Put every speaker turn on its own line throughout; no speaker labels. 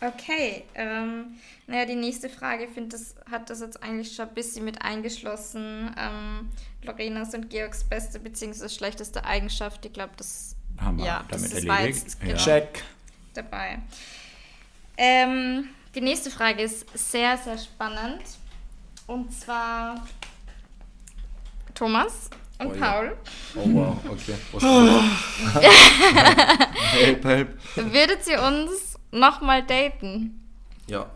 Okay, ähm, naja, die nächste Frage, ich finde, das hat das jetzt eigentlich schon ein bisschen mit eingeschlossen. Ähm, Lorenas und Georgs beste bzw. schlechteste Eigenschaft, ich glaube, das,
Haben wir
ja,
damit
das war
erledigt.
jetzt
Ja.
genau
Check.
dabei. Ähm, die nächste Frage ist sehr, sehr spannend. Und zwar Thomas und
Oh ja.
Paul.
Oh wow, okay. Help, help.
Würdet ihr uns nochmal daten?
Ja.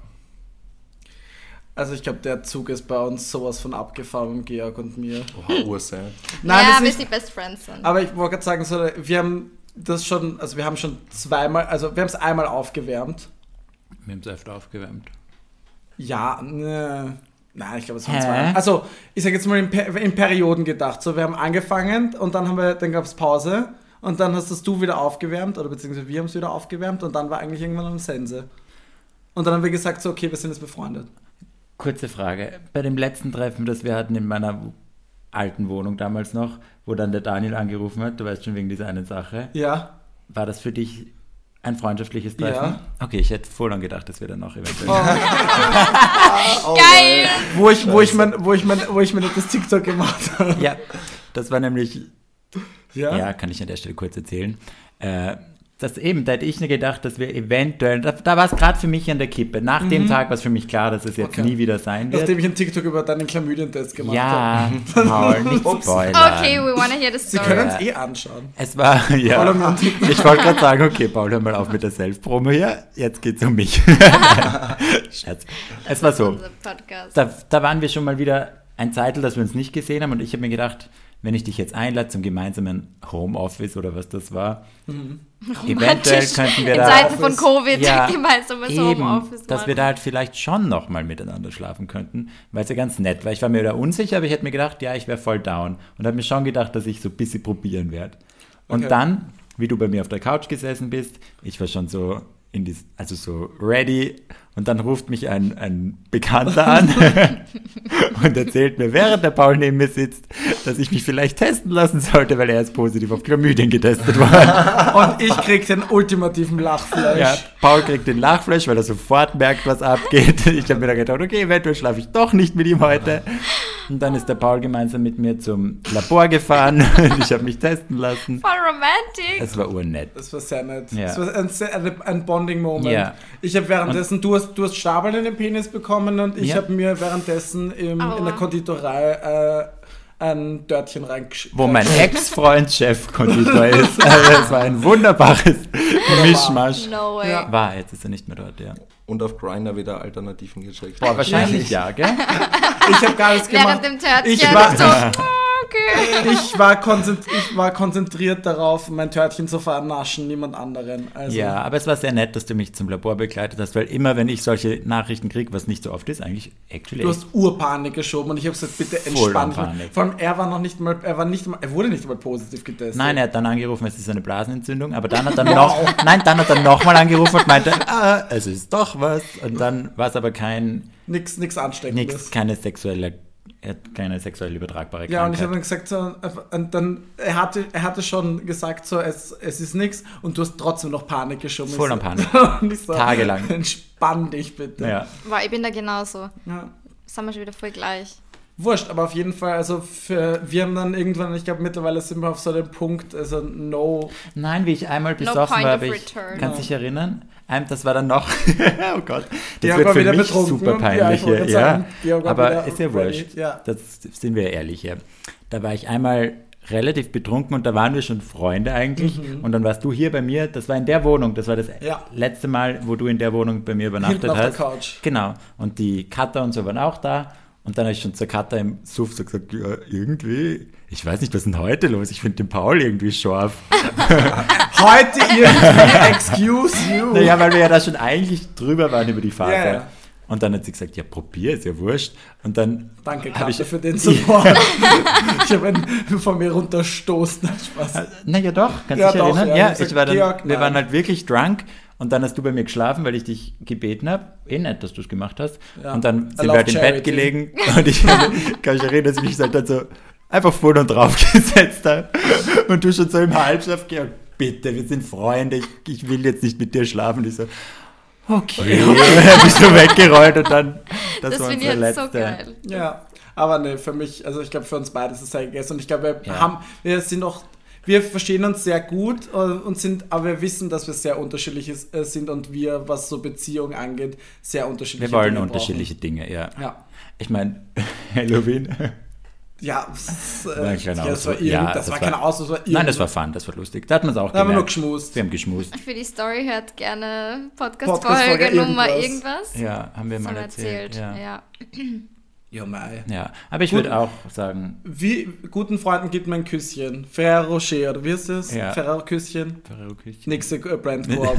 Also ich glaube, der Zug ist bei uns sowas von abgefahren, Georg und mir.
Oha, ursad.
Nein,
ja, bis die Best Friends sind.
Aber ich wollte gerade sagen, so, wir haben das schon, also wir haben schon zweimal, also wir haben es einmal aufgewärmt.
Wir haben es öfter aufgewärmt.
Ja, ne, nein, ich glaube, es waren
Hä?
zwei. Also, ich sage jetzt mal in, Per- in Perioden gedacht. So, wir haben angefangen und dann haben wir, dann gab es Pause und dann hast das du wieder aufgewärmt oder beziehungsweise wir haben es wieder aufgewärmt und dann war eigentlich irgendwann am Sense. Und dann haben wir gesagt, so, okay, wir sind jetzt befreundet.
Kurze Frage. Bei dem letzten Treffen, das wir hatten in meiner alten Wohnung damals noch, wo dann der Daniel angerufen hat, du weißt schon wegen dieser einen Sache,
Ja.
war das für dich ein freundschaftliches Treffen?
Ja.
Okay, ich hätte voll lang gedacht, dass wir dann noch eventuell.
Geil!
Wo ich, wo ich mein, wo ich mein, wo ich mir das TikTok gemacht habe.
Ja, das war nämlich
Ja.
Ja, kann ich an der Stelle kurz erzählen. Äh, das eben, da hätte ich mir gedacht, dass wir eventuell, da, da war es gerade für mich an der Kippe. Nach dem Tag war es für mich klar, dass es jetzt
Mhm. Okay.
nie wieder sein wird.
Nachdem ich einen TikTok über deinen Chlamydien-Test gemacht habe.
ja, Paul, nicht spoilern.
Okay, we wanna hear the
Sie
story.
können es eh anschauen.
Es war, ja. Ich wollte gerade sagen, okay, Paul, hör mal auf mit der Self-Promo hier. Jetzt geht's um mich. Scherz. Es war so. Da, da waren wir schon mal wieder ein Zeitel, dass wir uns nicht gesehen haben und ich habe mir gedacht, wenn ich dich jetzt einlade zum gemeinsamen Homeoffice oder was das war, eventuell
Romantisch.
könnten wir
In
da
Zeiten von Covid
Ja,
gemeinsames
eben,
Homeoffice
dass wir
machen.
da halt vielleicht schon nochmal miteinander schlafen könnten, weil es ja ganz nett war. Ich war mir da unsicher, aber ich hätte mir gedacht, ja, ich wäre voll down und habe mir schon gedacht, dass ich so ein bisschen probieren werde. Und
Okay.
dann, wie du bei mir auf der Couch gesessen bist, ich war schon so in dies, also so ready und dann ruft mich ein, ein Bekannter an und erzählt mir, während der Paul neben mir sitzt, dass ich mich vielleicht testen lassen sollte, weil er jetzt positiv auf Chlamydien getestet war.
Und ich krieg den ultimativen Lachfleisch.
Ja, Paul kriegt den Lachfleisch, weil er sofort merkt, was abgeht. Ich habe mir dann gedacht, okay, eventuell schlafe ich doch nicht mit ihm heute. Und dann ist der Paul gemeinsam mit mir zum Labor gefahren und ich habe mich testen lassen.
Voll romantic.
Es war urnett.
Das war sehr nett.
Ja.
Das war ein, ein, ein Bonding-Moment.
Ja.
Ich habe währenddessen, du hast, du hast Stabeln in den Penis bekommen und ich
Ja.
habe mir währenddessen im, in der Konditorei äh, ein Dörtchen reingeschickt.
Wo mein Ex-Freund Chefkonditor ist. Also es war ein wunderbares Mischmasch.
No way.
Ja.
War, jetzt ist er nicht mehr dort, ja.
Und auf Grindr wieder Alternativen gecheckt.
Boah, wahrscheinlich ja, gell?
Ich habe gar nichts gemacht.
Während dem Törtchen
Ich war-
so, okay.
Ich war, ich war konzentriert darauf, mein Törtchen zu vernaschen, niemand anderen. Also,
Ja, aber es war sehr nett, dass du mich zum Labor begleitet hast, weil immer, wenn ich solche Nachrichten kriege, was nicht so oft ist, eigentlich actually
Du hast Urpanik geschoben und ich habe gesagt, bitte
Voll
entspann dich. mal.
Panik.
Vor allem, er war noch nicht mal, er war nicht mal, er wurde nicht mal positiv getestet.
Nein, er hat dann angerufen, es ist eine Blasenentzündung, aber dann hat er noch, nein, dann hat er nochmal angerufen und meinte, ah, es ist doch was. Und dann war es aber kein,
Nix, nix Ansteckendes.
nix, keine sexuelle, er hat keine sexuell übertragbare
Ja, und ich habe
Krankheit.
dann gesagt, so, und dann, er hatte, er hatte schon gesagt, so, es, es ist nichts und du hast trotzdem noch Panik geschoben.
Voll
Ich
an Panik.
und ich so,
Tagelang.
Entspann dich bitte.
ja.
Boah, ich bin da genauso.
Ja.
Das haben wir schon wieder voll gleich.
Wurscht, aber auf jeden Fall, also für, wir haben dann irgendwann, ich glaube mittlerweile sind wir auf so dem Punkt, also no,
Nein, wie ich einmal besoffen
point
war, ich,
return.
kannst dich erinnern? Das war dann noch, oh Gott, das wird für mich super
Ja,
peinlich Ja,
sagen, war
aber ist ja wurscht.
Ja.
Das sind wir ehrlich hier. Da war ich einmal relativ betrunken und da waren wir schon Freunde eigentlich. Und dann warst du hier bei mir. Das war in der Wohnung. Das war das
Mhm. Ja.
letzte Mal, wo du in der Wohnung bei mir übernachtet
Hinten auf der
hast.
Couch.
Genau. Und die Cutter und so waren auch da. Und dann habe ich schon zur Cutter im Suff so gesagt, ja, irgendwie, ich weiß nicht, was ist denn heute los? Ich finde den Paul irgendwie scharf.
Heute irgendwie, excuse you.
Naja, weil wir ja da schon eigentlich drüber waren über die Phase.
Ja.
Und dann hat sie gesagt, ja, probier, ist ja wurscht. Und dann
Danke, Katja,
ich,
für den Support. ich habe ihn von mir runterstoßen. Spaß.
naja doch, kannst du
Ja,
dich
doch,
erinnern?
ja,
Ja,
ich
ich war dann,
gesagt, Georg,
wir waren halt wirklich drunk und dann hast du bei mir geschlafen, weil ich dich gebeten habe. Eh nett, dass du es gemacht hast.
Ja.
Und dann sind wir halt im Bett gelegen und ich kann mich erinnern, dass ich mich halt dann so einfach vor und drauf gesetzt habe. Und du schon so im Halbschlaf, Georg, bitte, wir sind Freunde, ich, ich will jetzt nicht mit dir schlafen. Ich so, okay, bist du weggerollt und dann, das,
Das,
war unsere
jetzt so
letzte.
geil.
Ja, aber ne, für mich, also ich glaube für uns beide ist es sehr gegessen und ich glaube, wir
Ja.
haben, wir sind auch, wir verstehen uns sehr gut äh, und sind, aber wir wissen, dass wir sehr unterschiedlich äh, sind und wir, was so Beziehungen angeht, sehr unterschiedliche
Wir wollen
Dinge
unterschiedliche Dinge, ja.
brauchen. Ja.
Ich meine, Halloween.
Ja, das,
War
äh,
kleiner
ja, das war,
Ja,
das
das
war
war-
kein Aus, das war
Nein, das war fun, das war lustig. Da hat man es auch
Da haben wir nur
gemerkt.
geschmust.
Wir haben geschmust.
Für die Story hört gerne
Podcast-Folge
Podcast-Folge Nummer
irgendwas.
irgendwas.
Ja, haben wir
Das
mal
haben wir
erzählt. Ja.
Ja.
Ja, mei.
ja, aber ich würde auch sagen,
Wie guten Freunden gibt man ein Küsschen. Ferrero Rocher, oder wie ist das?
Ja.
Ferrero Küsschen.
Ferrero-Küche.
Nächste äh, Brand Coop.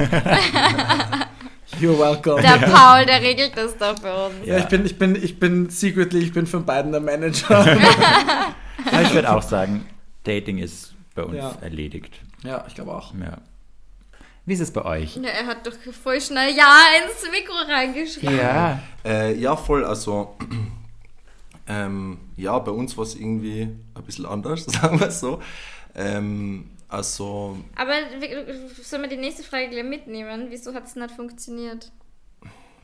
You're welcome.
Der Paul, der regelt das doch für uns.
Ja, ich bin, ich bin, ich bin secretly, ich bin von beiden der Manager.
Ich würde auch sagen, Dating ist bei uns
Ja.
erledigt.
ja, ich glaube auch.
Ja. Wie ist es bei euch?
Ja, er hat doch voll schnell Ja ins Mikro reingeschrieben.
Ja.
Äh, ja, voll. Also, ähm, ja, bei uns war es irgendwie ein bisschen anders, sagen wir es so. Ähm, also,
Aber sollen wir die nächste Frage gleich mitnehmen? Wieso hat es nicht funktioniert?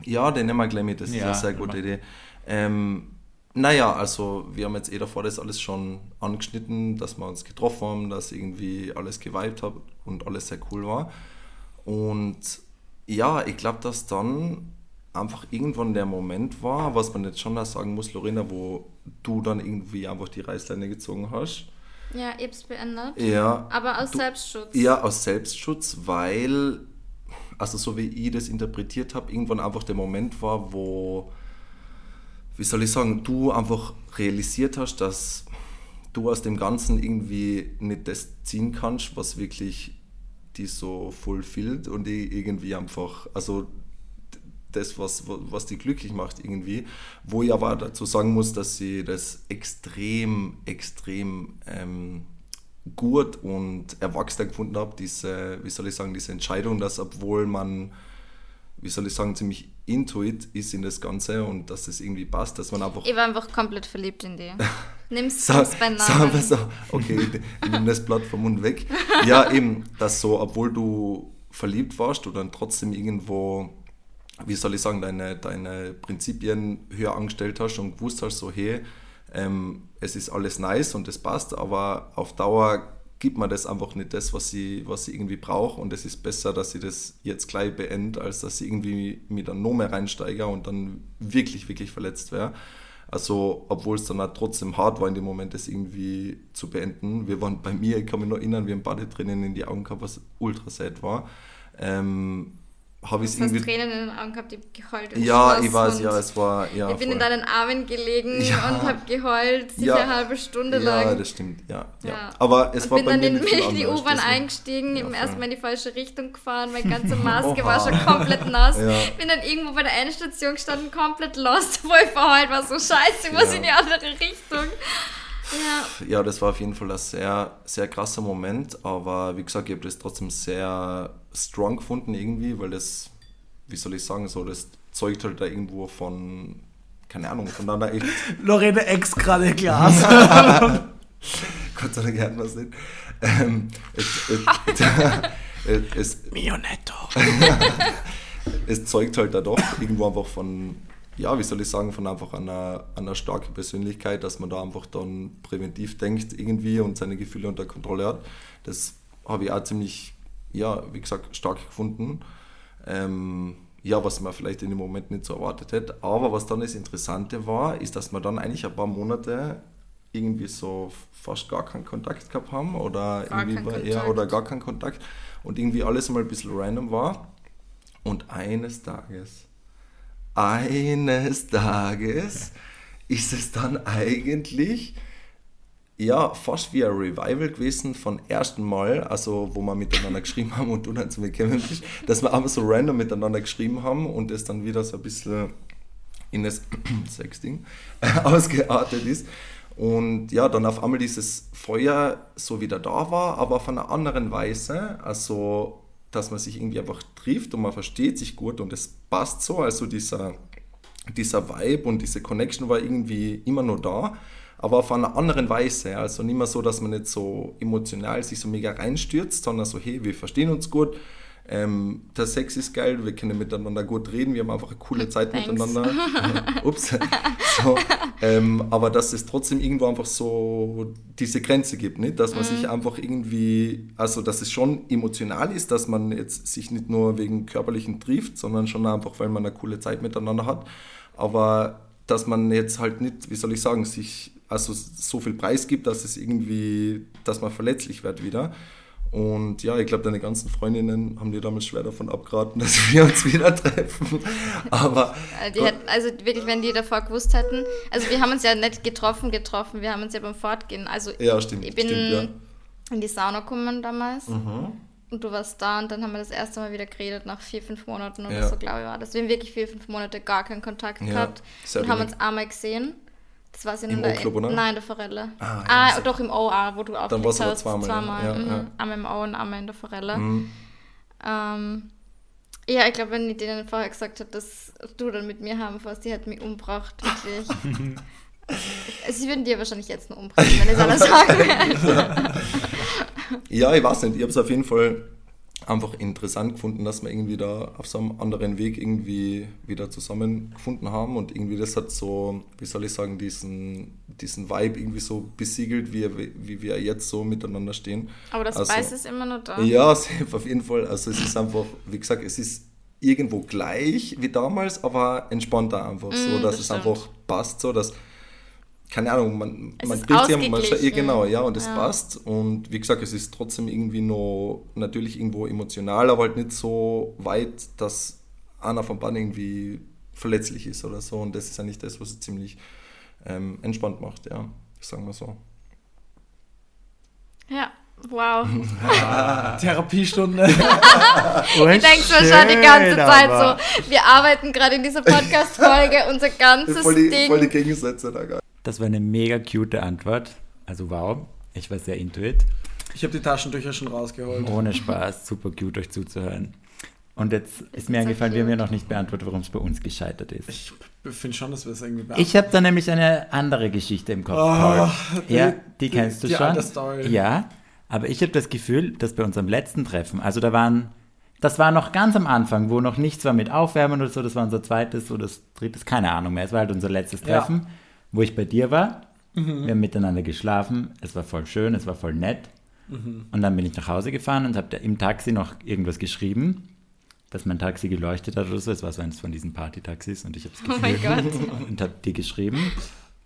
ja, den nehmen wir gleich mit. Das ist
Ja,
eine sehr gute Idee. Ähm, naja, also, wir haben jetzt eh davor das alles schon angeschnitten, dass wir uns getroffen haben, dass irgendwie alles geweibt hat und alles sehr cool war. Und ja, ich glaube, dass dann einfach irgendwann der Moment war, was man jetzt schon da sagen muss, Lorena, wo du dann irgendwie einfach die Reißleine gezogen hast.
Ja, ich hab's beendet.
Ja.
Aber aus
Du-
Selbstschutz.
Ja, aus Selbstschutz, weil, also so wie ich das interpretiert habe, irgendwann einfach der Moment war, wo, wie soll ich sagen, du einfach realisiert hast, dass du aus dem Ganzen irgendwie nicht das ziehen kannst, was wirklich die so fulfillt und die irgendwie einfach, also das, was, was die glücklich macht irgendwie, wo ich aber dazu sagen muss, dass sie das extrem, extrem ähm, gut und erwachsen gefunden habe, diese, wie soll ich sagen, diese Entscheidung, dass obwohl man, wie soll ich sagen, ziemlich intuit ist in das Ganze und dass es irgendwie passt, dass man einfach
Ich war einfach komplett verliebt in die. Nimm's,
Sa
nimm's beim Namen.
wir so, okay, ich nehme das Blatt vom Mund weg. Ja, eben, dass so, obwohl du verliebt warst, du dann trotzdem irgendwo, wie soll ich sagen, deine, deine Prinzipien höher angestellt hast und gewusst hast, so, hey, ähm, es ist alles nice und es passt, aber auf Dauer gibt mir das einfach nicht das, was sie, was irgendwie braucht und es ist besser, dass sie das jetzt gleich beende, als dass sie irgendwie mit dann noch mehr reinsteige und dann wirklich, wirklich verletzt wäre. Also, obwohl es dann auch trotzdem hart war in dem Moment, das irgendwie zu beenden. Wir waren bei mir, ich kann mich noch erinnern, wir haben Badetränen in die Augen gehabt, was ultra sad war. Ähm, habe ich es irgendwie.
Tränen in den Augen gehabt, ich hab geheult.
Ja,
Schloss
ich weiß, ja, es war. Ja,
ich bin
voll.
in deinen Armen gelegen
Ja.
und hab geheult, sicher
Ja.
eine halbe Stunde
Ja,
lang.
das stimmt, ja. ja.
Ja.
Aber es
und
war
bin
bei
dann
mir
in, die U-Bahn eingestiegen,
Ja,
im
voll.
ersten Mal in die falsche Richtung gefahren, meine ganze Maske war schon komplett nass.
Ja.
Bin dann irgendwo bei der Endstation gestanden, komplett lost, voll verheult, war so scheiße, ich muss
Ja.
in die andere Richtung. Ja,
Ja, das war auf jeden Fall ein sehr, sehr krasser Moment, aber wie gesagt, ich habe das trotzdem sehr strong gefunden irgendwie, weil das, wie soll ich sagen, so das zeugt halt da irgendwo von, keine Ahnung, von einer echt,
Lorena ex gerade Glas.
Gott sei Dank hatten wir es nicht. Ähm, es, es, es,
Mio netto.
es zeugt halt da doch irgendwo einfach von, ja, wie soll ich sagen, von einfach einer, einer starken Persönlichkeit, dass man da einfach dann präventiv denkt irgendwie und seine Gefühle unter Kontrolle hat. Das habe ich auch ziemlich, ja, wie gesagt, stark gefunden. Ähm, ja, was man vielleicht in dem Moment nicht so erwartet hätte. Aber was dann das Interessante war, ist, dass wir dann eigentlich ein paar Monate irgendwie so fast gar keinen Kontakt gehabt haben oder
Gar
irgendwie war eher
Kontakt.
oder gar keinen Kontakt und irgendwie alles mal ein bisschen random war. Und eines Tages, eines Tages ist es dann eigentlich ja fast wie ein Revival gewesen von ersten Mal, also wo wir miteinander geschrieben haben und du dann zu mir gekommen bist, dass wir einfach so random miteinander geschrieben haben und es dann wieder so ein bisschen in das Sexting ausgeartet ist. Und ja, dann auf einmal dieses Feuer so wieder da war, aber auf einer anderen Weise. Also, dass man sich irgendwie einfach trifft und man versteht sich gut und es passt so. Also dieser, dieser Vibe und diese Connection war irgendwie immer nur da, aber auf einer anderen Weise. Also nicht mehr so, dass man nicht so emotional sich so mega reinstürzt, sondern so, hey, wir verstehen uns gut. Ähm, der Sex ist geil, wir können miteinander gut reden, wir haben einfach eine coole Zeit
Thanks.
miteinander. Ups. So, ähm, aber dass es trotzdem irgendwo einfach so diese Grenze gibt, nicht? dass man
Mhm.
sich einfach irgendwie, also dass es schon emotional ist, dass man jetzt sich nicht nur wegen körperlichen trifft, sondern schon einfach, weil man eine coole Zeit miteinander hat. Aber dass man jetzt halt nicht, wie soll ich sagen, sich also so viel Preis gibt, dass es irgendwie, dass man verletzlich wird wieder. Und ja, ich glaube, deine ganzen Freundinnen haben dir damals schwer davon abgeraten, dass wir uns wieder treffen. Aber
Äh, Die hätten, also wirklich, wenn die davor gewusst hätten. Also wir haben uns ja nicht getroffen, getroffen, wir haben uns ja beim Fortgehen. Also
ja, stimmt.
ich bin
stimmt, ja.
in die Sauna gekommen damals
Mhm.
und du warst da und dann haben wir das erste Mal wieder geredet nach vier, fünf Monaten oder
Ja.
so, glaube ich war das. Wir haben wirklich vier, fünf Monate gar keinen Kontakt
Ja,
gehabt und haben uns einmal gesehen. Das war in
Im
der
O-Club, oder?
Nein, in der Forelle.
Ah, ja,
Ah,
so.
doch im O, ah, wo du aufgelegt
war's aber
hast.
zweimal, ja. Ja,
mhm.
ja.
Einmal im O und einmal in der Forelle.
Mhm.
Ähm, ja, ich glaube, wenn ich denen vorher gesagt hätte, dass du dann mit mir haben wirst, die hätten mich umgebracht, wirklich. Sie würden dir wahrscheinlich jetzt nur umbringen, wenn ich es alles sagen würde.
Ja, ich weiß nicht. Ich habe es auf jeden Fall einfach interessant gefunden, dass wir irgendwie da auf so einem anderen Weg irgendwie wieder zusammengefunden haben und irgendwie das hat so, wie soll ich sagen, diesen, diesen Vibe irgendwie so besiegelt, wie, wie wir jetzt so miteinander stehen.
Aber das
Also-
Weiß ist immer noch da.
Ja, auf jeden Fall. Also es ist einfach, wie gesagt, es ist irgendwo gleich wie damals, aber entspannter einfach so,
Mm,
dass
das
es
stimmt.
einfach passt, so dass keine Ahnung, man,
Es
man trifft sich, man scha- ja, genau, ja, und es
Ja.
passt. Und wie gesagt, es ist trotzdem irgendwie noch natürlich irgendwo emotional, aber halt nicht so weit, dass einer von beiden irgendwie verletzlich ist oder so. Und das ist eigentlich das, was es ziemlich ähm, entspannt macht, ja. Sagen wir so.
Ja, wow.
Therapiestunde.
Ich denke schon die ganze Zeit so, wir arbeiten gerade in dieser Podcast-Folge, unser ganzes
Voll die,
Ding.
voll die Gegensätze da, geil.
Das war eine mega cute Antwort. Also wow, ich war sehr intuit.
Ich habe die Taschentücher schon rausgeholt.
Ohne Spaß, super cute euch zuzuhören. Und jetzt ist mir
so
eingefallen, wir haben ja noch nicht beantwortet, warum es bei uns gescheitert ist.
Ich finde schon, dass wir es irgendwie
Ich habe da nämlich eine andere Geschichte im Kopf.
Oh,
Paul.
die-
ja, die
die-
kennst du
die
schon.
alte Story.
Ja, aber ich habe das Gefühl, dass bei unserem letzten Treffen, also da waren, das war noch ganz am Anfang, wo noch nichts war mit Aufwärmen oder so, das war unser zweites oder das drittes, keine Ahnung mehr. Es war halt unser letztes
Ja.
Wo ich bei dir war.
Mhm.
Wir haben miteinander geschlafen, es war voll schön, es war voll nett.
Mhm.
Und dann bin ich nach Hause gefahren und habe im Taxi noch irgendwas geschrieben, dass mein Taxi geleuchtet hat oder so. Es war so eins von diesen Party-Taxis und ich habe es
Oh mein
gefühlt und habe dir geschrieben.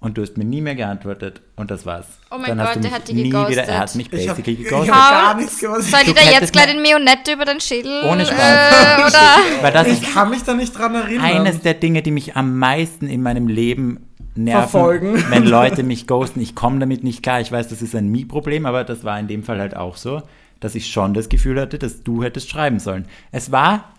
Und du hast mir nie mehr geantwortet und das war's.
Oh mein
Dann hast
Gott,
du
der
mich
hat dich
nie
geghostet.
wieder, Er hat mich
Ich hab-
basically
ich
geghostet.
hab- gar nichts gewusst.
Soll ich
Du
dir jetzt gleich
mir-
den Marionette über den Schädel?
Ohne Spaß.
Äh, oder?
Weil das
Ich kann mich da nicht dran erinnern.
eines der Dinge, die mich am meisten in meinem Leben nerven,
Verfolgen.
wenn Leute mich ghosten. Ich komme damit nicht klar. Ich weiß, das ist ein Me-Problem, aber das war in dem Fall halt auch so, dass ich schon das Gefühl hatte, dass du hättest schreiben sollen. Es war,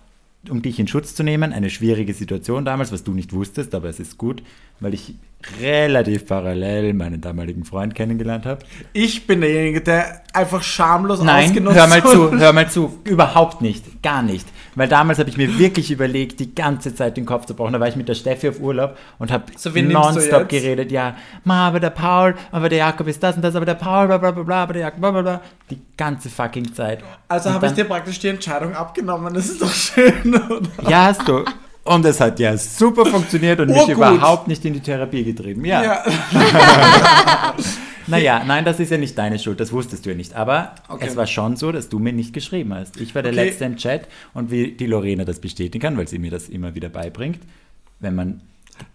um dich in Schutz zu nehmen, eine schwierige Situation damals, was du nicht wusstest, aber es ist gut, weil ich relativ parallel meinen damaligen Freund kennengelernt habe.
Ich bin derjenige, der einfach schamlos
Nein,
ausgenutzt
hör mal zu, hör mal zu. Überhaupt nicht, gar nicht. Weil damals habe ich mir wirklich überlegt, die ganze Zeit den Kopf zu brauchen. Da war ich mit der Steffi auf Urlaub und habe
So,
nonstop geredet. Ja, ma, aber der Paul, aber der Jakob ist das und das, aber der Paul, bla bla bla, bla aber der Jakob, bla bla bla. Die ganze fucking Zeit.
Also habe ich dir praktisch die Entscheidung abgenommen. Das ist doch schön, oder?
Ja, hast du. Und es hat ja super funktioniert und mich
Urgut.
überhaupt nicht in die Therapie getrieben. Ja.
Ja.
Naja, nein, das ist ja nicht deine Schuld, das wusstest du ja nicht. Aber
Okay.
es war schon so, dass du mir nicht geschrieben hast. Ich war der
Okay.
Letzte im Chat und wie die Lorena das bestätigen kann, weil sie mir das immer wieder beibringt, wenn man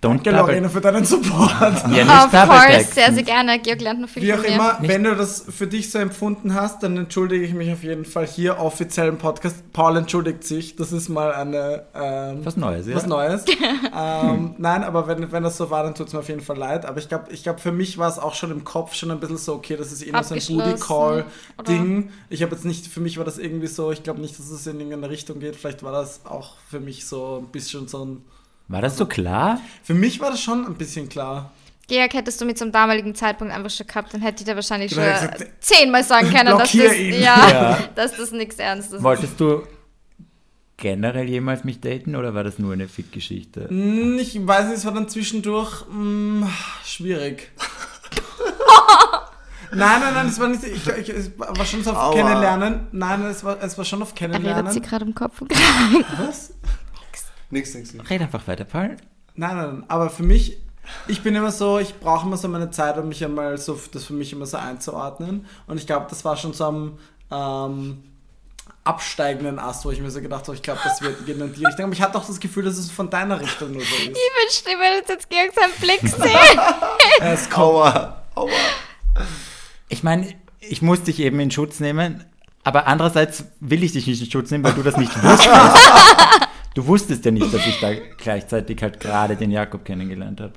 don't
Danke, Lorena, für deinen Support.
ja, nicht
Of course, sehr, sehr gerne. Georg lernt noch viel
Wie
von
auch
mir.
immer,
Nicht-
wenn du das für dich so empfunden hast, dann entschuldige ich mich auf jeden Fall hier offiziell im Podcast. Paul entschuldigt sich. Das ist mal eine ähm,
Was Neues, ja?
was Neues. ähm, nein, aber wenn, wenn das so war, dann tut es mir auf jeden Fall leid. Aber ich glaube, ich glaub, für mich war es auch schon im Kopf schon ein bisschen so, okay, das ist eh nur so ein
Abgeschlossen,
Booty-Call-Ding. Ich habe jetzt nicht, für mich war das irgendwie so, ich glaube nicht, dass es in irgendeine Richtung geht. Vielleicht war das auch für mich so ein bisschen so ein.
War das so klar?
Für mich war das schon ein bisschen klar.
Georg, hättest du mit zum damaligen Zeitpunkt einfach schon gehabt, dann hätte ich dir wahrscheinlich
Du
schon
gesagt,
zehnmal sagen können, dass das, ja,
Ja.
dass das nichts Ernstes ist.
Wolltest du generell jemals mich daten oder war das nur eine Fick-Geschichte?
Hm, Ich weiß nicht, es war dann zwischendurch mh, schwierig. Nein, nein, nein, es war nicht. Ich, ich, es war schon so auf
Aua.
Kennenlernen. Nein, es war, es war schon auf
Er redet
Kennenlernen.
sie gerade im Kopf.
Was?
Nix, nix, nix.
Red einfach weiter, Paul.
Nein, nein, nein, aber für mich, ich bin immer so, ich brauche immer so meine Zeit, um mich einmal so, das für mich immer so einzuordnen. Und ich glaube, das war schon so am ähm, absteigenden Ast, wo ich mir so gedacht habe, ich glaube, das wird geht in die Richtung. Aber ich hatte auch das Gefühl, dass es von deiner Richtung nur so ist.
Ich wünschte, ihr würdet jetzt Georg seinen Blick sehen.
Es.
Aua, aua.
Ich meine, ich muss dich eben in Schutz nehmen, aber andererseits will ich dich nicht in Schutz nehmen, weil du das nicht wusstest. Du wusstest ja nicht, dass ich da gleichzeitig halt gerade den Jakob kennengelernt habe.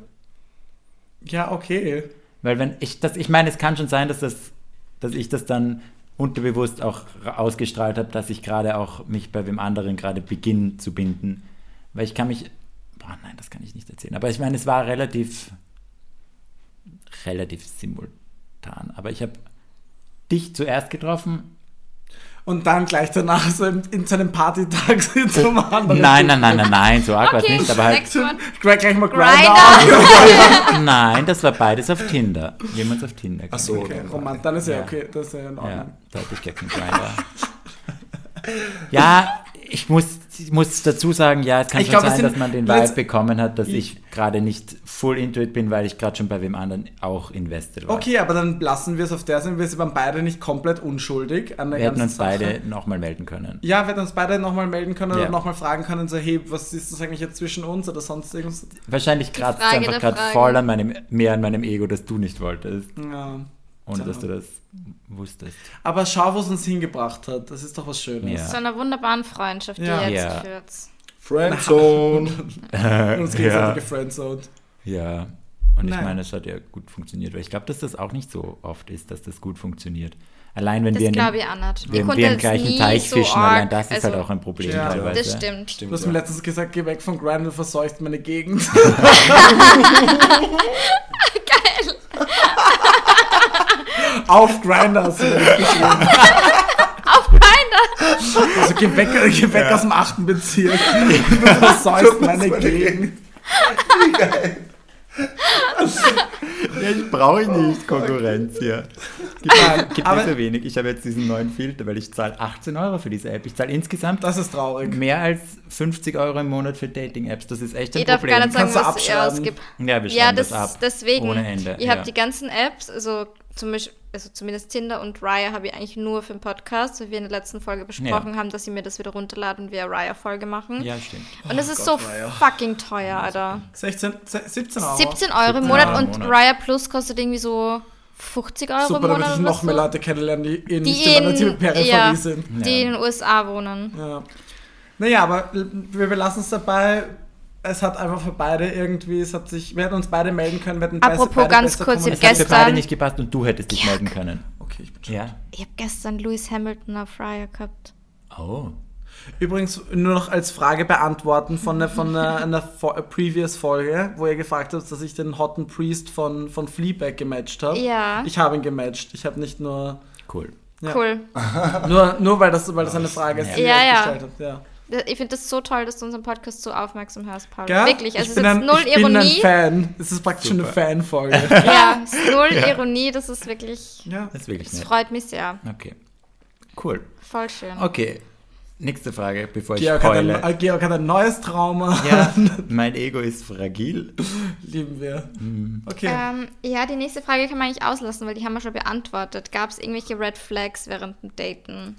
Ja, okay.
Weil wenn ich das, ich meine, es kann schon sein, dass das, dass ich das dann unterbewusst auch ra- ausgestrahlt habe, dass ich gerade auch mich bei wem anderen gerade beginne zu binden. Weil ich kann mich, boah, nein, das kann ich nicht erzählen. Aber ich meine, es war relativ, relativ simultan. Aber ich habe dich zuerst getroffen.
Und dann gleich danach so in, in seinem Partytag zum anderen.
Nein, nein, nein, nein, nein, so arg war es
Okay,
nicht. Aber halt.
Gleich, gleich mal Grinder.
Nein, das war beides auf Tinder. Jemand auf Tinder.
Ach so.
Okay, Roman, dann ist ja
Ja.
okay, das ist ja in
Ja,
Ordnung.
da hatte ich gar keinen Grinder. ja, ich muss, ich muss dazu sagen, ja, es kann
Ich
schon
glaub,
sein,
sind
dass man den Vibe bekommen hat, dass ich gerade nicht full into it bin, weil ich gerade schon bei wem anderen auch invested war.
Okay, aber dann lassen wir es auf der Seite. Wir waren beide nicht komplett unschuldig an der
Wir hätten uns
Sache.
beide nochmal melden können.
Ja, wir hätten uns beide nochmal melden können
Ja.
oder nochmal fragen können, so, hey, was ist das eigentlich jetzt zwischen uns oder sonst irgendwas?
Wahrscheinlich kratzt es einfach gerade voll an meinem, mehr an meinem Ego, dass du nicht wolltest,
Ja.
Ohne
So.
dass du das wusstest.
Aber schau, wo es uns hingebracht hat. Das ist doch was Schönes.
Ja.
Zu einer wunderbaren Freundschaft, die
Ja.
jetzt
Ja.
führt.
Friendzone.
Und uns
ja,
gegenseitig gefriendzoned.
ja. Und ich
Nein.
meine, es hat ja gut funktioniert, weil ich glaube, dass das auch nicht so oft ist, dass das gut funktioniert. Allein wenn
Das
wir in dem-
ich konnte
wir im gleichen Teich
so
fischen,
arg-
allein das ist
also,
halt auch ein Problem
Ja,
teilweise.
Das stimmt.
Stimmt,
Du hast
ja.
mir letztens gesagt, geh weg von Grind und verseucht meine Gegend.
Geil.
Auf Grinder hast du mir das geschrieben.
Auf Grinder.
Also geh weg, geh weg aus dem achten Bezirk. Du versäust meine Gegend.
Ja, ich brauche nicht Konkurrenz hier. Gibt,
Nein,
gibt
aber-
mir so wenig. Ich habe jetzt diesen neuen Filter, weil ich zahle 18 Euro für diese App. Ich zahle insgesamt
Das ist traurig.
mehr als 50 Euro im Monat für Dating-Apps. Das ist echt ein
Ich darf
Problem.
gar nicht sagen,
Kannst du
was
abschreiben?
ausgibt.
ja, wir
Ja,
das,
das,
ab.
deswegen.
Ohne Ende.
Ihr
ja.
habt die ganzen Apps, also zum Beispiel, also zumindest Tinder und Raya habe ich eigentlich nur für den Podcast, weil wir in der letzten Folge besprochen haben, dass sie mir das wieder runterladen und wir eine Raya-Folge machen.
ja, stimmt.
Und es ist
Gott,
so
Raya.
fucking teuer, Alter.
16, se- 17 Euro.
17 Euro im
17
Monat
Euro im
und
Monat.
Raya Plus kostet irgendwie so 50 Euro
Super,
im
damit
Monat
ich
oder
noch
so.
mehr Leute kennenlernen, die eh nicht
die
in
in,
Peripherie
ja,
sind.
die in den USA wohnen.
Ja. Naja, aber wir belassen es dabei. Es hat einfach für beide irgendwie, es hat sich, wir hätten uns beide melden können, wir hätten
Apropos
beide
ganz
besser
kurz,
Es
ich
kommuniziert.
hat für
Gestern-
beide nicht gepasst und du hättest dich melden können.
Okay, ich bin schon.
Ja.
Ich habe gestern Lewis Hamilton auf Raya gehabt.
Oh.
Übrigens nur noch als Frage beantworten von einer, von einer, einer Fo- Previous Folge, wo ihr gefragt habt, dass ich den Hotten Priest von, von Fleabag gematcht habe.
Ja.
Ich habe ihn gematcht. Ich habe nicht nur,
Cool.
Ja.
Cool.
nur, nur weil das, weil das eine Frage ist, die
Ja,
ihr
ja.
gestellt habt. Ja.
Ich finde das so toll, dass du unseren Podcast so aufmerksam hörst, Paul.
Gell?
Wirklich. Also
ich
es ist
ein,
null
ich bin ein
Ironie.
Fan. Es ist praktisch eine
Super.
Fanfolge.
Ja, es ist null Ironie. Das ist wirklich.
ja.
Das ist wirklich
Das
nett.
freut mich sehr.
Okay. Cool.
Voll schön.
Okay. Nächste Frage, bevor ich
Georg hat, ein,
heule.
Georg hat ein neues Trauma.
Ja, mein Ego ist fragil.
Lieben wir.
Mhm.
Okay.
Ähm, ja, die nächste Frage kann man eigentlich auslassen, weil die haben wir schon beantwortet. Gab es irgendwelche Red Flags während dem Daten?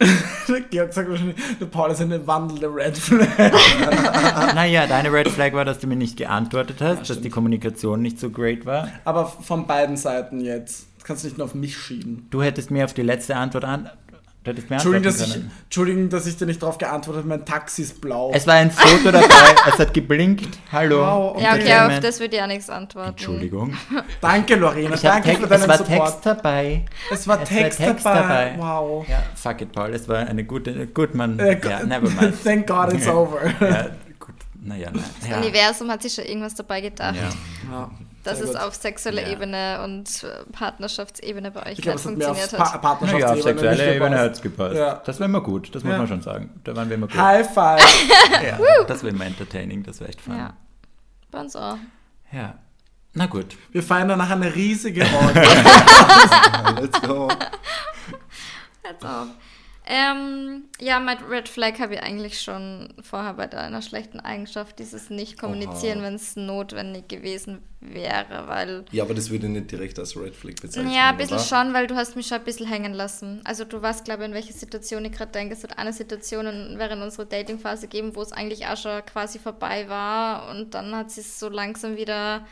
Georg sagt wahrscheinlich, der Paul ist eine wandelnde Red Flag.
Naja, deine Red Flag war, dass du mir nicht geantwortet hast, dass die Kommunikation nicht so great war.
Aber von beiden Seiten jetzt. Das kannst du nicht nur auf mich schieben.
Du hättest mir auf die letzte Antwort an. Du hättest mir
Entschuldigung dass, ich. Entschuldigung, dass ich dir nicht darauf geantwortet habe. Mein Taxi ist blau.
Es war ein Foto dabei, es hat geblinkt. Hallo.
Wow,
Ja, okay, auf das würde ich ja nichts antworten.
Entschuldigung.
Danke, Lorena.
Ich
Danke
Text,
für deinen
es war
Support.
Text dabei.
Es war
Es war
Text,
Text
dabei.
dabei.
Wow.
Ja, fuck it, Paul. Es war eine gute. Gut, man.
Äh,
ja, never mind.
Thank God it's over.
Ja, gut. Naja, nein.
Das
Ja.
Universum hat sich schon irgendwas dabei gedacht.
Ja.
Ja,
Dass
sehr
es
gut.
auf sexueller
Ja.
Ebene und äh, Partnerschaftsebene bei euch
Ich
nicht
es hat
funktioniert
pa
hat.
Naja, auf
Partnerschaftsebene
sexueller Ebene hat
gepasst.
es gepasst.
Ja.
Das war immer gut, das muss
Ja.
man schon sagen. Da waren wir immer gut.
High five.
Ja, das war immer entertaining, das war echt fun.
Ja. Bei uns auch.
Ja. Na gut.
Wir feiern danach eine riesige Orgie.
Let's go.
Jetzt auf. Ähm, ja, mit Red Flag habe ich eigentlich schon vorher bei deiner schlechten Eigenschaft, dieses nicht kommunizieren,
Oha.
wenn es notwendig gewesen wäre, weil
Ja, aber das würde nicht direkt als Red Flag bezeichnen.
Ja, ein bisschen
oder?
schon, weil du hast mich schon ein bisschen hängen lassen. Also du weißt, glaube ich, in welche Situation ich gerade denke. Es hat eine Situation während unserer Datingphase gegeben, wo es eigentlich auch schon quasi vorbei war und dann hat sie es so langsam wieder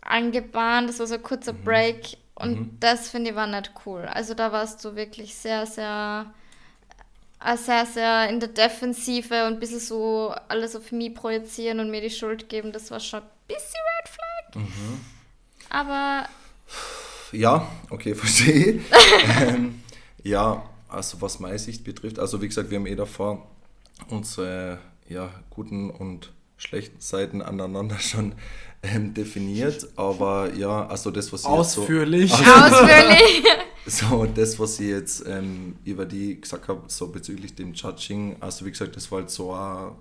angebahnt. Das war so ein kurzer
Mhm.
Break und das finde ich war nicht cool. Also da warst du wirklich sehr, sehr äh, sehr, sehr in der Defensive und ein bisschen so alles auf mich projizieren und mir die Schuld geben. Das war schon ein bisschen Red Flag.
Mhm.
Aber
Ja, okay, verstehe. ähm, ja, also was meine Sicht betrifft, also wie gesagt, wir haben eh davor unsere ja, guten und schlechten Seiten aneinander schon ähm, definiert, aber ja, also das, was ich jetzt so,
Ausführlich.
ausführlich.
so das, was ich jetzt ähm, über die gesagt habe, so bezüglich dem Judging, also wie gesagt, das war halt so ein,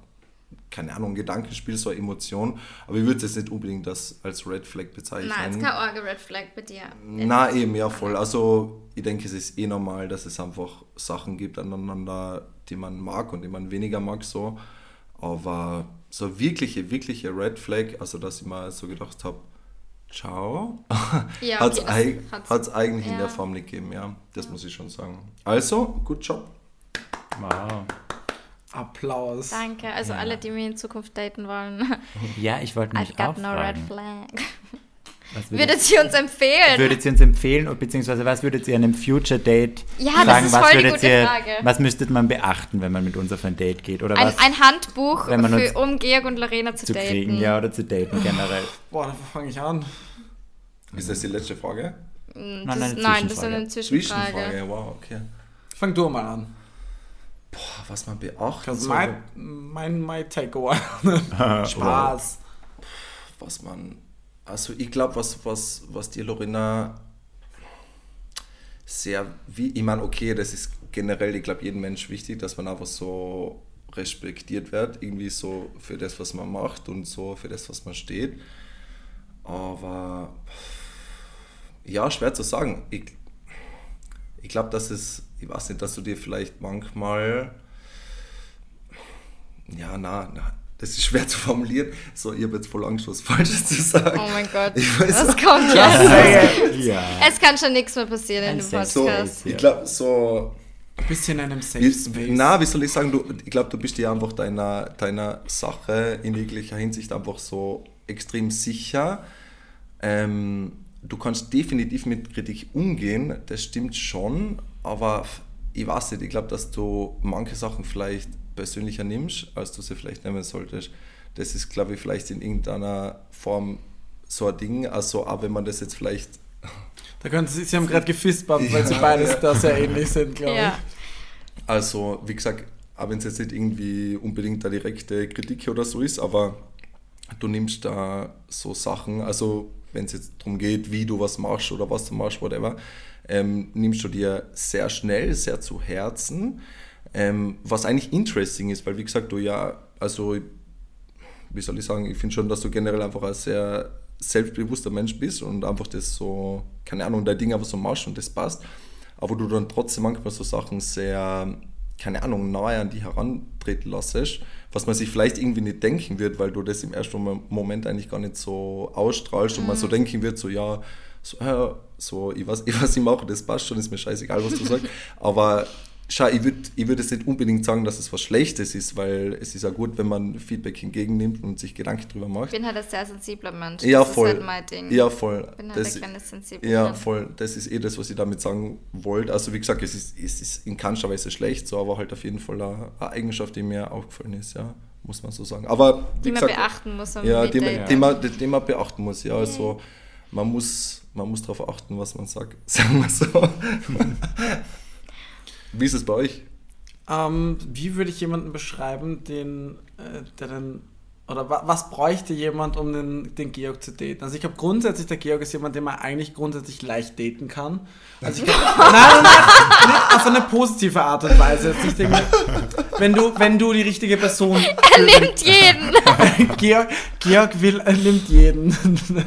keine Ahnung, ein Gedankenspiel, so eine Emotion, aber ich würde es jetzt nicht unbedingt das als Red Flag bezeichnen.
Nein, jetzt kein Orge Red Flag bei dir.
Na eben, ja voll. Also ich denke, es ist eh normal, dass es einfach Sachen gibt aneinander, die man mag und die man weniger mag so. Aber so wirkliche, wirkliche Red Flag, also dass ich mal so gedacht habe, ciao,
Ja,
hat es
okay,
eig eigentlich in
ja.
der Form nicht gegeben, ja. Das muss ich schon sagen. Also, gut Job.
Wow.
Applaus.
Danke. Also alle, die mich in Zukunft daten wollen.
Ja, ich wollte mich
I've
auch
got no red
fragen.
flag.
Was würdet,
Würdet ihr uns empfehlen?
würdet ihr uns empfehlen, beziehungsweise was würdet ihr einem Future Date
Ja, das
sagen?
ist
was würdet
gute
ihr,
Frage.
Was müsstet man beachten, wenn man mit uns auf ein Date geht? Oder
ein,
was
ein Handbuch,
wenn man uns
für, um Georg und Lorena zu,
zu
daten.
kriegen? Ja, oder zu daten generell.
Boah, da fange ich an.
Ist das die letzte Frage?
Nein,
Das,
eine
nein, das ist eine
Zwischenfrage.
Zwischenfrage.
Wow, okay.
Fang du mal an.
Boah, was man beachten soll,
mein, mein, my takeaway. Spaß.
was man. Also ich glaube, was, was, was die Lorena sehr wie, ich meine, okay, das ist generell, ich glaube, jedem Mensch wichtig, dass man einfach so respektiert wird, irgendwie so für das, was man macht und so für das, was man steht. Aber ja, schwer zu sagen. Ich, ich glaube, dass es, ich weiß nicht, dass du dir vielleicht manchmal ja, na, na, das ist schwer zu formulieren. So, ich habe jetzt voll Angst, was Falsches zu sagen.
Oh mein Gott,
Ich weiß
was
auch-
kommt jetzt?
ja.
Es kann schon nichts mehr passieren in
Ein
dem
Safe
So,
Podcast.
ich glaube, so.
Ein bisschen in einem Safe Space.
na, wie soll ich sagen, du, ich glaube, du bist dir einfach deiner, deiner Sache in jeglicher Hinsicht einfach so extrem sicher. Ähm, du kannst definitiv mit Kritik umgehen, das stimmt schon, aber ich weiß nicht, ich glaube, dass du manche Sachen vielleicht persönlicher nimmst, als du sie vielleicht nehmen solltest. Das ist, glaube ich, vielleicht in irgendeiner Form so ein Ding. Also, auch wenn man das jetzt vielleicht
Da können sie, sie haben gerade gefistbumpt, weil sie
Ja.
beides da sehr ähnlich sind, glaube
Ja.
Also, wie gesagt, auch wenn es jetzt nicht irgendwie unbedingt eine direkte Kritik oder so ist, aber du nimmst da so Sachen, also wenn es jetzt darum geht, wie du was machst oder was du machst, whatever, ähm, nimmst du dir sehr schnell, sehr zu Herzen, ähm, was eigentlich interesting ist, weil wie gesagt, du ja, also wie soll ich sagen, ich finde schon, dass du generell einfach ein sehr selbstbewusster Mensch bist und einfach das so, keine Ahnung, dein Ding einfach so machst und das passt. Aber du dann trotzdem manchmal so Sachen sehr, keine Ahnung, nahe an die herantreten lässt, was man sich vielleicht irgendwie nicht denken wird, weil du das im ersten Mo- Moment eigentlich gar nicht so ausstrahlst und man so denken wird, so ja, so, äh, so ich, weiß, ich weiß, ich mache, das passt schon, ist mir scheißegal, was du sagst. Aber schau, ich würde ich würd jetzt nicht unbedingt sagen, dass es was Schlechtes ist, weil es ist ja gut, wenn man Feedback entgegennimmt und sich Gedanken drüber
Ich
macht.
bin halt ein sehr sensibler Mensch.
Ja,
das
voll.
ist halt mein Ding.
Ja, voll.
Ich bin halt
Das-
ein kleines sensibles
Ja, voll. Das ist eh das, was ich damit sagen wollte. Also wie gesagt, es ist, es ist in keinster Weise schlecht, so, aber halt auf jeden Fall eine, eine Eigenschaft, die mir aufgefallen ist, ja, muss man so sagen. Aber wie
Die man
gesagt,
beachten muss.
ja, die, man- die, man, die, die man beachten muss, ja. Also man muss, man muss darauf achten, was man sagt, sagen wir so. Wie ist es bei euch?
Ähm, wie würde ich jemanden beschreiben, den, äh, der dann, oder wa was bräuchte jemand, um den, den Georg zu daten? Also ich glaube grundsätzlich, der Georg ist jemand, den man eigentlich grundsätzlich leicht daten kann. Also ich glaub, nein, nein, nein, nicht auf eine positive Art und Weise. Nicht irgendwie, wenn du, wenn du die richtige Person.
Er nimmt jeden.
Georg, Georg will, er nimmt jeden.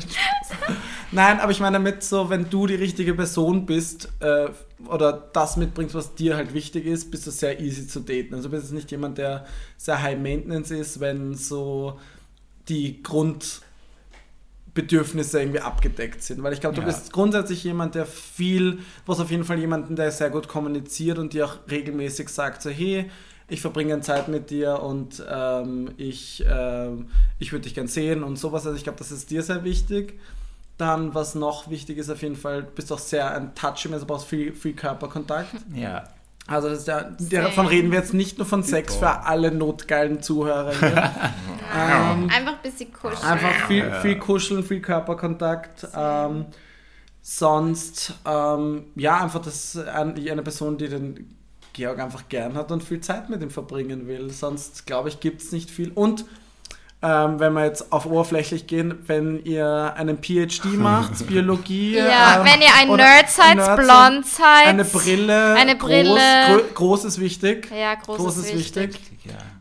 Nein, aber ich meine damit so, wenn du die richtige Person bist äh, oder das mitbringst, was dir halt wichtig ist, bist du sehr easy zu daten. Also bist du nicht jemand, der sehr high maintenance ist, wenn so die Grundbedürfnisse irgendwie abgedeckt sind. Weil ich glaube, du
Ja.
bist grundsätzlich jemand, der viel, was auf jeden Fall jemanden, der sehr gut kommuniziert und dir auch regelmäßig sagt, so hey, ich verbringe Zeit mit dir und ähm, ich, ähm, ich würde dich gern sehen und sowas. Also ich glaube, das ist dir sehr wichtig. Dann, was noch wichtig ist, auf jeden Fall, du bist auch sehr ein Touchy, also brauchst viel, viel Körperkontakt.
Ja.
Also das ist ja, davon reden wir jetzt nicht nur von Sex für alle notgeilen Zuhörer ähm,
Einfach ein bisschen kuscheln.
Einfach viel, viel kuscheln, viel Körperkontakt. Ähm, sonst, ähm, ja, einfach das ein, eine Person, die den Georg einfach gern hat und viel Zeit mit ihm verbringen will. Sonst, glaube ich, gibt es nicht viel. Und ähm, wenn wir jetzt auf oberflächlich gehen, wenn ihr einen PhD macht, Biologie.
Ja,
ähm,
wenn ihr ein Nerd seid,
Nerd
blond seid.
Eine Brille.
Eine Brille.
Groß, grö, groß ist wichtig.
Ja, groß,
Groß
ist
ist
wichtig.
wichtig.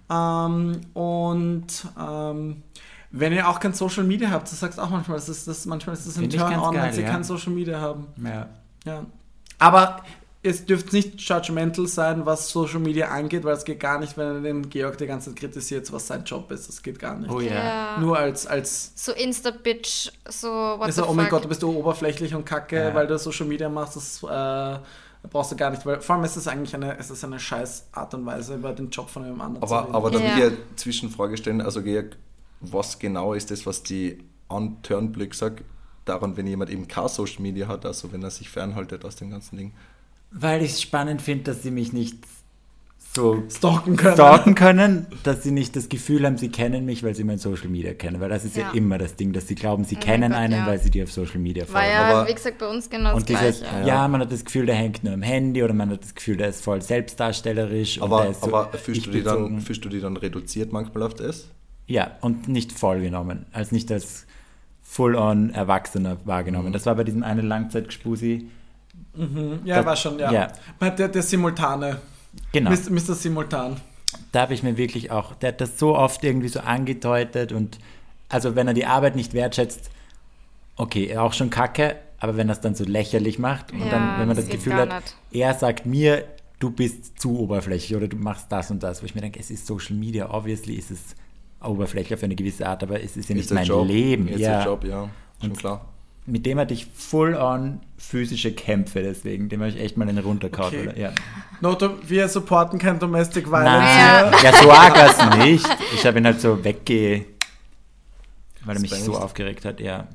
ja.
Ähm, und ähm, wenn ihr auch kein Social Media habt, das sagst auch manchmal, das ist das, manchmal ist das ein Turn-on, wenn sie
ja.
kein Social Media haben.
ja.
Ja. Aber es dürft nicht judgmental sein, was Social Media angeht, weil es geht gar nicht, wenn ihr den Georg die ganze Zeit kritisiert, was sein Job ist. Das geht gar nicht.
Oh ja.
Ja.
Nur als, als
so Insta-Bitch, so what
also,
the
oh mein
fuck.
Gott, du bist du oberflächlich und kacke,
Ja.
weil du Social Media machst, das äh, brauchst du gar nicht, weil vor allem ist es eigentlich eine, es ist eine scheiß Art und Weise, über den Job von einem anderen zu
Aber,
reden.
aber da will
Ja.
ich eine Zwischenfrage stellen. Also, Georg, was genau ist das, was die Anturnblick sagt, daran, wenn jemand eben kein Social Media hat, also wenn er sich fernhaltet aus dem ganzen Ding?
Weil ich es spannend finde, dass sie mich nicht so
stalken können.
stalken können, dass sie nicht das Gefühl haben, sie kennen mich, weil sie mein Social Media kennen. Weil das ist ja,
Ja.
immer das Ding, dass sie glauben, sie
Oh
kennen
Gott,
einen,
ja.
weil sie dir auf Social Media
War
folgen.
ja,
Aber-
wie gesagt, bei uns genau
Und
das
dieses,
Gleiche.
ja.
Ja.
man hat das Gefühl, der hängt nur am Handy oder man hat das Gefühl, der ist voll selbstdarstellerisch.
Aber,
so
aber fühlst, du die dann, fühlst du die dann reduziert manchmal auf das?
Ja, und nicht voll genommen. Also nicht als full-on Erwachsener wahrgenommen.
Mhm.
Das war bei diesem einen Langzeitgespusi.
Ja,
Da-
war schon, ja.
ja.
Der, der Simultane.
Genau.
Mr. Mr. Simultan.
da habe ich mir wirklich auch, der hat das so oft irgendwie so angedeutet und also wenn er die Arbeit nicht wertschätzt, okay, auch schon kacke, aber wenn er es dann so lächerlich macht und
Ja,
dann, wenn man
das
das, Gefühl hat,
nicht.
er sagt mir, du bist zu oberflächlich oder du machst das und das, wo ich mir denke, es ist Social Media, obviously ist es oberflächlich auf eine gewisse Art, aber es ist ja nicht
der
mein
Job.
Leben.
Ist
ja.
der Job, ja. Schon
Und-
klar.
Mit dem hatte ich full-on physische Kämpfe, deswegen, dem habe ich echt mal einen runtergehauen.
Okay.
Oder? Ja.
Noto, wir supporten kein Domestic Violence
Nein,
hier.
ja, so arg war's nicht. Ich habe ihn halt so wegge... Weil er mich so aufgeregt hat, ja.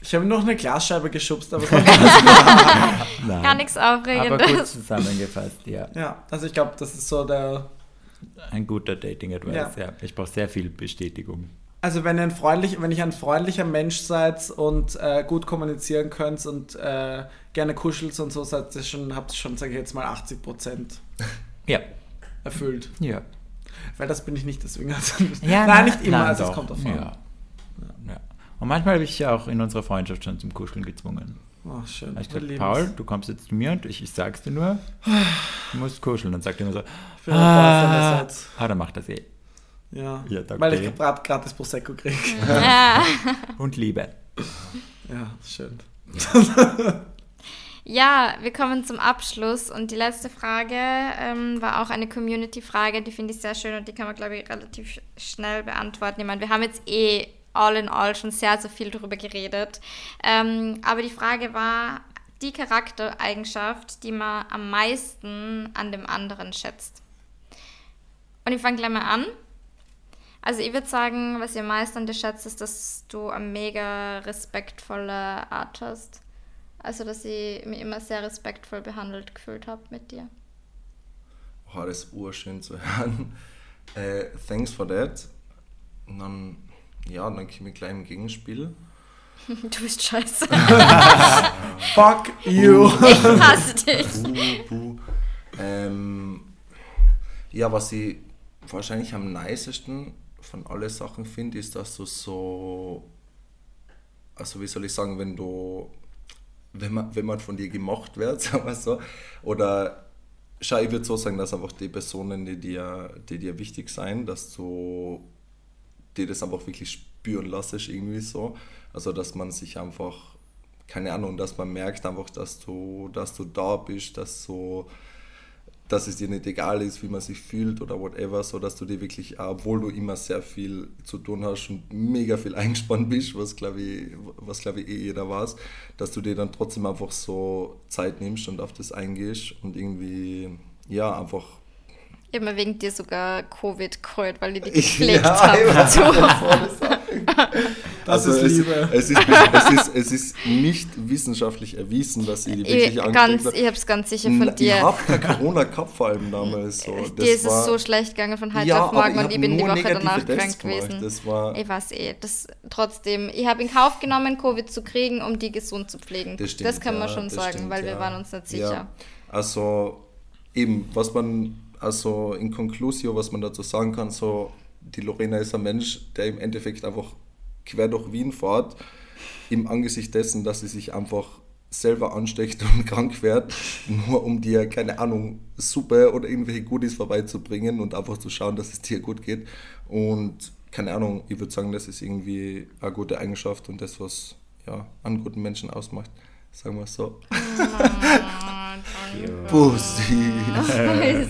Ich habe noch eine Glasscheibe geschubst, aber.
Gar nichts
Aber gut
Aufregendes.
zusammengefasst, ja.
ja, also ich glaube, das ist so der.
Ein guter Dating-Advice,
Ja.
ja. Ich brauche sehr viel Bestätigung.
Also wenn ihr ein freundlich, wenn ich ein freundlicher Mensch seid und äh, gut kommunizieren könnt und äh, gerne kuschelt und so, seid ihr schon, habt ihr schon, sage ich jetzt mal, 80 Prozent
Ja.
erfüllt.
Ja.
Weil das bin ich nicht, deswegen.
ja
nein, nicht immer,
nein,
also es kommt davon.
Ja. Ja. Und manchmal habe ich ja auch in unserer Freundschaft schon zum Kuscheln gezwungen.
Oh, schön.
Ich gesagt. Paul, du kommst jetzt zu mir und ich, ich sag's dir nur, du musst kuscheln. Dann sagt er immer so, ah, ah, dann macht das eh.
Ja,
Ja, danke.
weil ich gerade gratis Prosecco kriege.
Ja.
Und Liebe.
Ja, schön.
ja, wir kommen zum Abschluss und die letzte Frage ähm, war auch eine Community-Frage, die finde ich sehr schön und die kann man, glaube ich, relativ schnell beantworten. Ich meine, wir haben jetzt eh all in all schon sehr, sehr viel darüber geredet. Ähm, aber die Frage war die Charaktereigenschaft, die man am meisten an dem anderen schätzt. Und ich fange gleich mal an. Also ich würde sagen, was ich am meisten an dir schätze, ist, dass du eine mega respektvolle Art hast. Also, dass ich mich immer sehr respektvoll behandelt gefühlt habe mit dir.
Oh, das ist urschön zu hören. Äh, thanks for that. Und dann, ja, dann komme ich gleich im Gegenspiel.
Du bist scheiße.
Fuck you.
Ich hasse dich.
Buh, buh. Ähm, ja, was ich wahrscheinlich am nicesten von allen Sachen finde, ist, dass du so, also wie soll ich sagen, wenn du, wenn man, wenn man von dir gemacht wird, sagen wir so, oder schau, ich würde so sagen, dass einfach die Personen, die dir, die dir wichtig sein, dass du dir das einfach wirklich spüren lässt, irgendwie so. Also, dass man sich einfach, keine Ahnung, dass man merkt einfach, dass du, dass du da bist, dass so dass es dir nicht egal ist, wie man sich fühlt oder whatever, so dass du dir wirklich, obwohl du immer sehr viel zu tun hast und mega viel eingespannt bist, was glaube ich, was glaube ich eh jeder weiß, dass du dir dann trotzdem einfach so Zeit nimmst und auf das eingehst und irgendwie, ja, einfach
ich habe mir wegen dir sogar Covid geholt, weil die die gepflegt ja, haben. So.
Das also ist Liebe.
Es, es, ist, es, ist, es ist nicht wissenschaftlich erwiesen, dass sie die wirklich
angesteckt hat. Ich habe es ganz sicher von dir.
Ich habe kein Corona gehabt, vor allem damals. So.
Das dir ist war, es so schlecht gegangen von heute ja, auf morgen und ich bin die Woche danach krank gewesen. Das war, ich weiß eh. Das, trotzdem, ich habe in Kauf genommen, Covid zu kriegen, um die gesund zu pflegen. Das, stimmt, das kann man ja, schon sagen, stimmt, weil wir waren uns nicht sicher.
Also eben, was man also in Conclusio, was man dazu sagen kann, so die Lorena ist ein Mensch, der im Endeffekt einfach quer durch Wien fährt, im Angesicht dessen, dass sie sich einfach selber ansteckt und krank wird, nur um dir, keine Ahnung, Suppe oder irgendwelche Goodies vorbeizubringen und einfach zu schauen, dass es dir gut geht. Und keine Ahnung, ich würde sagen, das ist irgendwie eine gute Eigenschaft und das, was ja, einen guten Menschen ausmacht. Sagen wir es so. Oh, Pussy.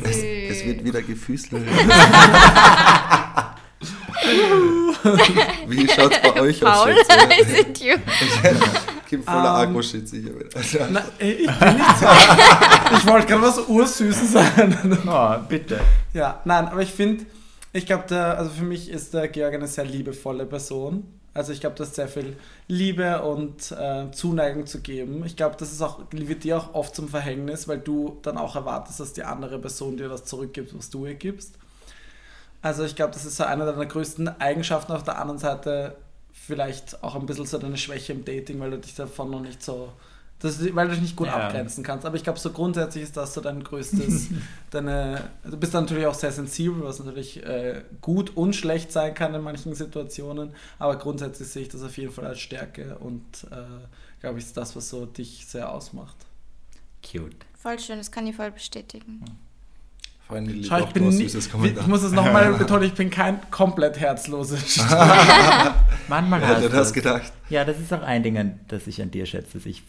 Es, es, wird wieder gefüßelt. Wie schaut es bei euch aus? Paul, sind you? Ich bin voller um, Agro-Shit sicher wieder. Also,
na, ich bin nicht so. ich wollte gerade was Ursüßes sagen.
Oh, bitte.
Ja, nein, aber ich finde, ich glaube, also für mich ist der Georg eine sehr liebevolle Person. Also ich glaube, das ist sehr viel Liebe und äh, Zuneigung zu geben. Ich glaube, das ist auch, wird dir auch oft zum Verhängnis, weil du dann auch erwartest, dass die andere Person dir das zurückgibt, was du ihr gibst. Also ich glaube, das ist so eine deiner größten Eigenschaften. Auf der anderen Seite vielleicht auch ein bisschen so deine Schwäche im Dating, weil du dich davon noch nicht so das, weil du dich nicht gut ja. abgrenzen kannst. Aber ich glaube, so grundsätzlich ist das so dein größtes, deine, du bist natürlich auch sehr sensibel, was natürlich äh, gut und schlecht sein kann in manchen Situationen. Aber grundsätzlich sehe ich das auf jeden Fall als Stärke und äh, glaube ich, ist das, was so dich sehr ausmacht.
Cute.
Voll schön, das kann ich voll bestätigen.
Finally, Schau, ich, bin nie,
ich muss es nochmal betonen, ich bin kein komplett herzloses
Manchmal
hast du das gedacht.
Ja, das ist auch ein Ding, das ich an dir schätze, dass ich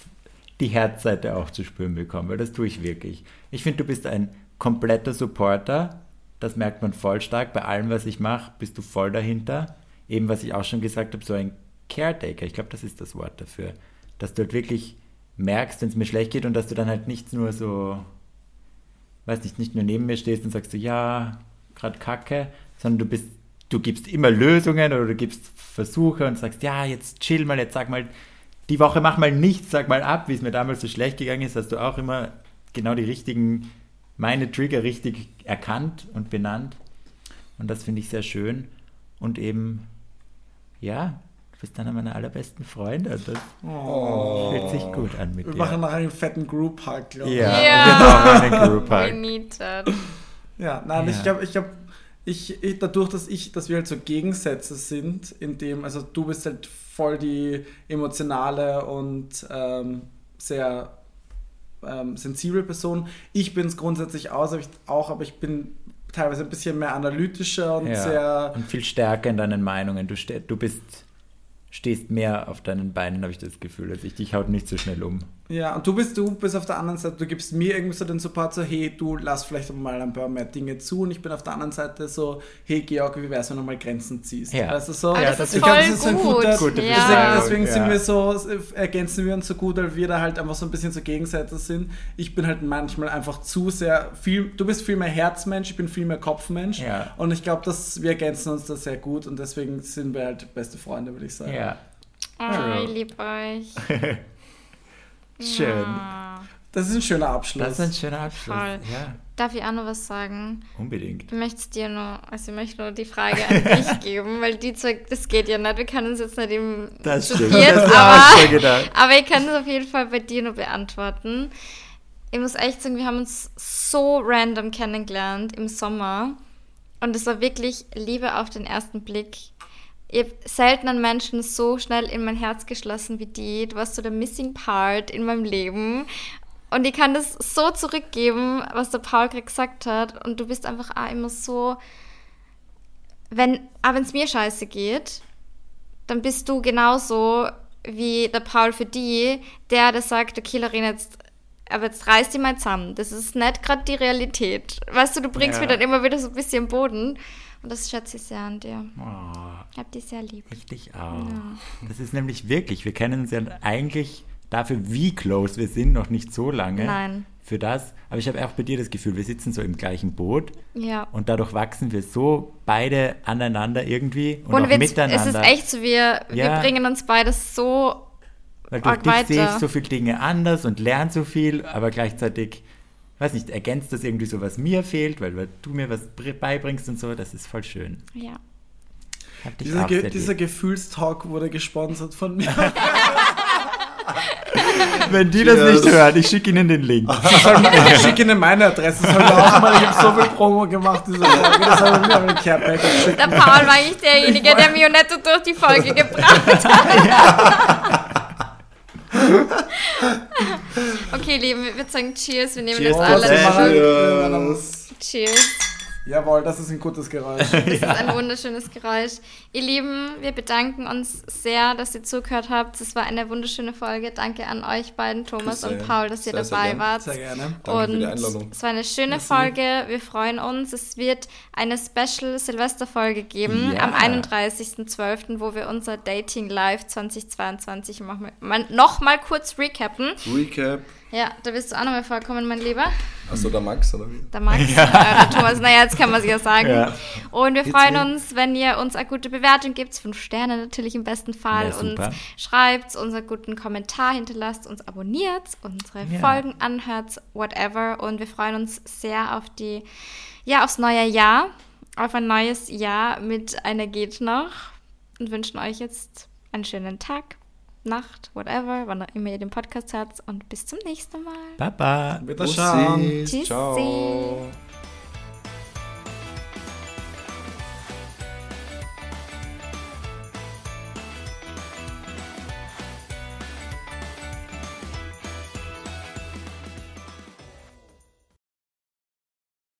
die Herzseite auch zu spüren bekomme, weil das tue ich wirklich. Ich finde, du bist ein kompletter Supporter. Das merkt man voll stark. Bei allem, was ich mache, bist du voll dahinter. Eben, was ich auch schon gesagt habe, so ein Caretaker. Ich glaube, das ist das Wort dafür. Dass du halt wirklich merkst, wenn es mir schlecht geht und dass du dann halt nicht nur so, weiß nicht, nicht nur neben mir stehst und sagst so, ja, gerade Kacke, sondern du bist, du gibst immer Lösungen oder du gibst Versuche und sagst, ja, jetzt chill mal, jetzt sag mal, die Woche mach mal nichts, sag mal ab, wie es mir damals so schlecht gegangen ist, hast du auch immer genau die richtigen, meine Trigger richtig erkannt und benannt. Und das finde ich sehr schön. Und eben, ja, du bist einer meiner allerbesten Freunde. Das oh. fühlt sich gut an mit
Wir
dir.
Wir machen nachher einen fetten Group Hug,
glaube ich. Ja, ja. genau, einen Group Hug. We
need that. Ja, nein, ja. ich glaube, ich glaube, ich, ich, dadurch, dass ich, dass wir halt so Gegensätze sind, in dem, also du bist halt voll die emotionale und ähm, sehr ähm, sensible Person. Ich bin es grundsätzlich aus, auch, aber ich bin teilweise ein bisschen mehr analytischer und ja, sehr.
Und viel stärker in deinen Meinungen. Du, du bist, stehst mehr auf deinen Beinen, habe ich das Gefühl, als ich. Dich haut nicht so schnell um.
Ja, und du bist, du bist auf der anderen Seite, du gibst mir irgendwie so den Support, so, hey, du lass vielleicht mal ein paar mehr Dinge zu und ich bin auf der anderen Seite so, hey, Georg, wie wär's, wenn du mal Grenzen ziehst?
Ja.
Also so,
ja, das, das ist voll glaub, das ist ein guter,
gute ja. Deswegen, deswegen ja. sind wir so, ergänzen wir uns so gut, weil wir da halt einfach so ein bisschen so Gegensätze sind. Ich bin halt manchmal einfach zu sehr, viel, du bist viel mehr Herzmensch, ich bin viel mehr Kopfmensch
ja.
und ich glaube, dass wir ergänzen uns da sehr gut und deswegen sind wir halt beste Freunde, würde ich sagen.
Ja.
Oh, ich liebe euch.
Schön.
Das ist ein schöner Abschluss.
Das ist ein schöner Abschluss. Voll. Ja.
Darf ich auch noch was sagen?
Unbedingt.
Du möchtest dir nur, also ich möchte nur die Frage an dich geben, weil die zwei, das geht ja nicht. Wir können uns jetzt nicht im
das stimmt. Viert, das aber,
aber ich kann es auf jeden Fall bei dir nur beantworten. Ich muss echt sagen, wir haben uns so random kennengelernt im Sommer und es war wirklich Liebe auf den ersten Blick ich habe selten einen Menschen so schnell in mein Herz geschlossen wie die. Du warst so der Missing Part in meinem Leben. Und ich kann das so zurückgeben, was der Paul gerade gesagt hat. Und du bist einfach auch immer so, wenn, aber wenn es mir scheiße geht, dann bist du genauso wie der Paul für die, der, der sagt, okay, Lorena, jetzt, aber jetzt reiß dich mal zusammen. Das ist nicht gerade die Realität. Weißt du, du bringst
Ja.
mich dann immer wieder so ein bisschen Boden. Und das schätze ich sehr an dir.
Oh,
Ich hab dich sehr lieb.
ich dich auch. Das ist nämlich wirklich, wir kennen uns ja eigentlich dafür, wie close wir sind, noch nicht so lange.
Nein.
Für das. Aber ich habe auch bei dir das Gefühl, wir sitzen so im gleichen Boot
Ja.
und dadurch wachsen wir so beide aneinander irgendwie und,
Und
auch miteinander.
es ist echt so, wir, wir
Ja.
bringen uns beide so
Weil durch dich sehe ich
weiter.
so viele Dinge anders und lerne so viel, aber gleichzeitig, weiß nicht, ergänzt das irgendwie so, was mir fehlt, weil, weil du mir was br- beibringst und so, das ist voll schön.
Ja.
Dieser, Ge dieser. Gefühlstalk wurde gesponsert von mir.
Wenn die das nicht hören, ich schicke ihnen den Link.
ich schicke Ihnen meine Adresse. Das auch mal. Ich habe so viel Promo gemacht, diese Folge. Das habe ich mir Care-Pack geschickt.
Der Paul war eigentlich derjenige, der Mionetto durch die Folge gebracht hat. okay, Lieben, würde sagen Cheers. Wir nehmen
Cheers,
das alle.
Cheers.
Cheers.
Jawohl, das ist ein gutes Geräusch.
Das ist ein wunderschönes Geräusch. Ihr Lieben, wir bedanken uns sehr, dass ihr zugehört habt. Es war eine wunderschöne Folge. Danke an euch beiden, Thomas und Paul, dass ihr
Sehr, sehr
dabei
gern.
wart.
Sehr gerne.
Danke für die
und
Einladung.
es war eine schöne Folge. Wir freuen uns. Es wird eine Special Silvesterfolge geben
Ja.
am 31.12., wo wir unser Dating Live 2022 machen. Mal- noch mal kurz recappen.
Recap.
Ja, da wirst du auch nochmal vorkommen, mein Lieber.
Achso, der Max, oder wie?
Der Max, äh, der Thomas, naja, jetzt kann man es ja sagen.
Ja.
Und wir
It's
freuen
me.
uns, wenn ihr uns eine gute Bewertung gebt, fünf Sterne natürlich im besten Fall.
Ja,
und
super.
schreibt uns einen guten Kommentar, hinterlasst uns, abonniert, unsere
Ja.
Folgen anhört, whatever. Und wir freuen uns sehr auf die, ja, aufs neue Jahr, auf ein neues Jahr mit einer geht noch und wünschen euch jetzt einen schönen Tag, Nacht, whatever, wann auch immer ihr den Podcast hört und bis zum nächsten Mal.
Baba.
Wiederschauen.
Bussis.
Tschüssi.
Ciao.